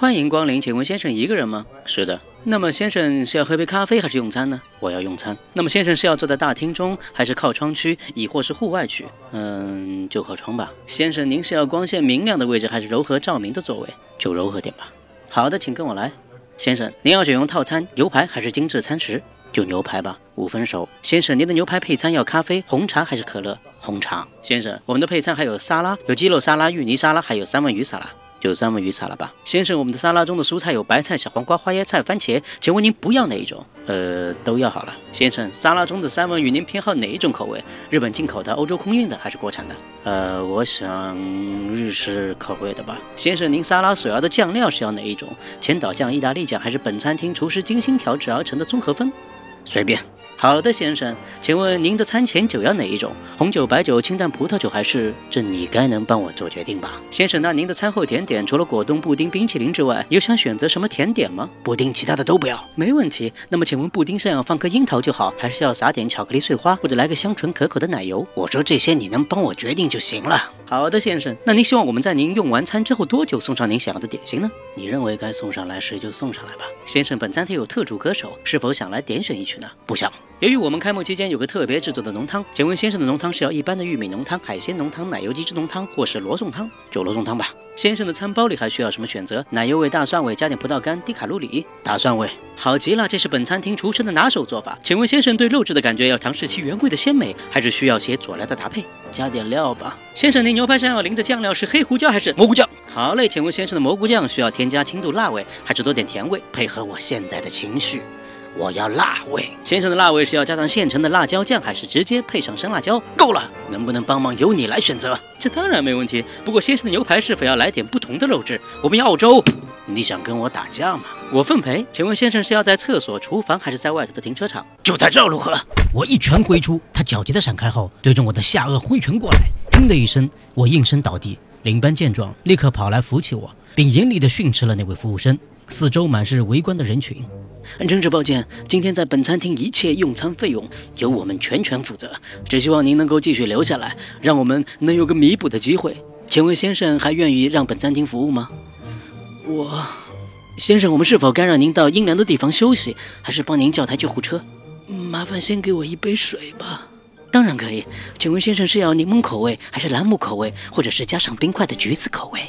欢迎光临，请问先生一个人吗？是的。那么先生是要喝杯咖啡还是用餐呢？我要用餐。那么先生是要坐在大厅中，还是靠窗区，亦或是户外区？嗯，就靠窗吧。先生，您是要光线明亮的位置，还是柔和照明的座位？就柔和点吧。好的，请跟我来。先生，您要选用套餐牛排还是精致餐食？就牛排吧，五分熟。先生，您的牛排配餐要咖啡、红茶还是可乐？红茶。先生，我们的配餐还有沙拉，有鸡肉沙拉、芋泥沙拉，还有三文鱼沙拉。就三文鱼撒了吧，先生。我们的沙拉中的蔬菜有白菜、小黄瓜、花椰菜、番茄，请问您不要哪一种？呃，都要好了。先生，沙拉中的三文鱼您偏好哪一种口味？日本进口的、欧洲空运的还是国产的？呃，我想日式口味的吧。先生，您沙拉所要的酱料是要哪一种？千岛酱、意大利酱还是本餐厅厨师精心调制而成的综合分？随便。好的，先生，请问您的餐前酒要哪一种？红酒、白酒、清淡葡萄酒还是？这你该能帮我做决定吧，先生。那您的餐后甜点除了果冻、布丁、冰淇淋之外，有想选择什么甜点吗？布丁，其他的都不要。没问题。那么请问布丁上要放颗樱桃就好，还是要撒点巧克力碎花，或者来个香醇可口的奶油？我说这些你能帮我决定就行了。好的，先生。那您希望我们在您用完餐之后多久送上您想要的点心呢？你认为该送上来时就送上来吧，先生。本餐厅有特助歌手，是否想来点选一曲呢？不想。由于我们开幕期间有个特别制作的浓汤，请问先生的浓汤是要一般的玉米浓汤、海鲜浓汤、奶油鸡汁浓汤，或是罗宋汤？就罗宋汤吧。先生的餐包里还需要什么选择？奶油味大蒜味，加点葡萄干，低卡路里。大蒜味，好极了，这是本餐厅厨师的拿手做法。请问先生对肉质的感觉要尝试其原味的鲜美，还是需要些佐料的搭配？加点料吧。先生，您牛排上要淋的酱料是黑胡椒还是蘑菇酱？好嘞，请问先生的蘑菇酱需要添加轻度辣味，还是多点甜味，配合我现在的情绪？我要辣味，先生的辣味是要加上现成的辣椒酱，还是直接配上生辣椒？够了，能不能帮忙由你来选择？这当然没问题。不过先生的牛排是否要来点不同的肉质？我们要澳洲。你想跟我打架吗？我奉陪。请问先生是要在厕所、厨房，还是在外头的停车场？就在这如何？我一拳挥出，他脚急的闪开后，对准我的下颚挥拳过来。砰的一声，我应声倒地。领班见状，立刻跑来扶起我，并严厉地训斥了那位服务生。四周满是围观的人群。真是抱歉，今天在本餐厅一切用餐费用由我们全权负责。只希望您能够继续留下来，让我们能有个弥补的机会。请问先生还愿意让本餐厅服务吗？我，先生，我们是否该让您到阴凉的地方休息，还是帮您叫台救护车？麻烦先给我一杯水吧。当然可以。请问先生是要柠檬口味，还是兰姆口味，或者是加上冰块的橘子口味？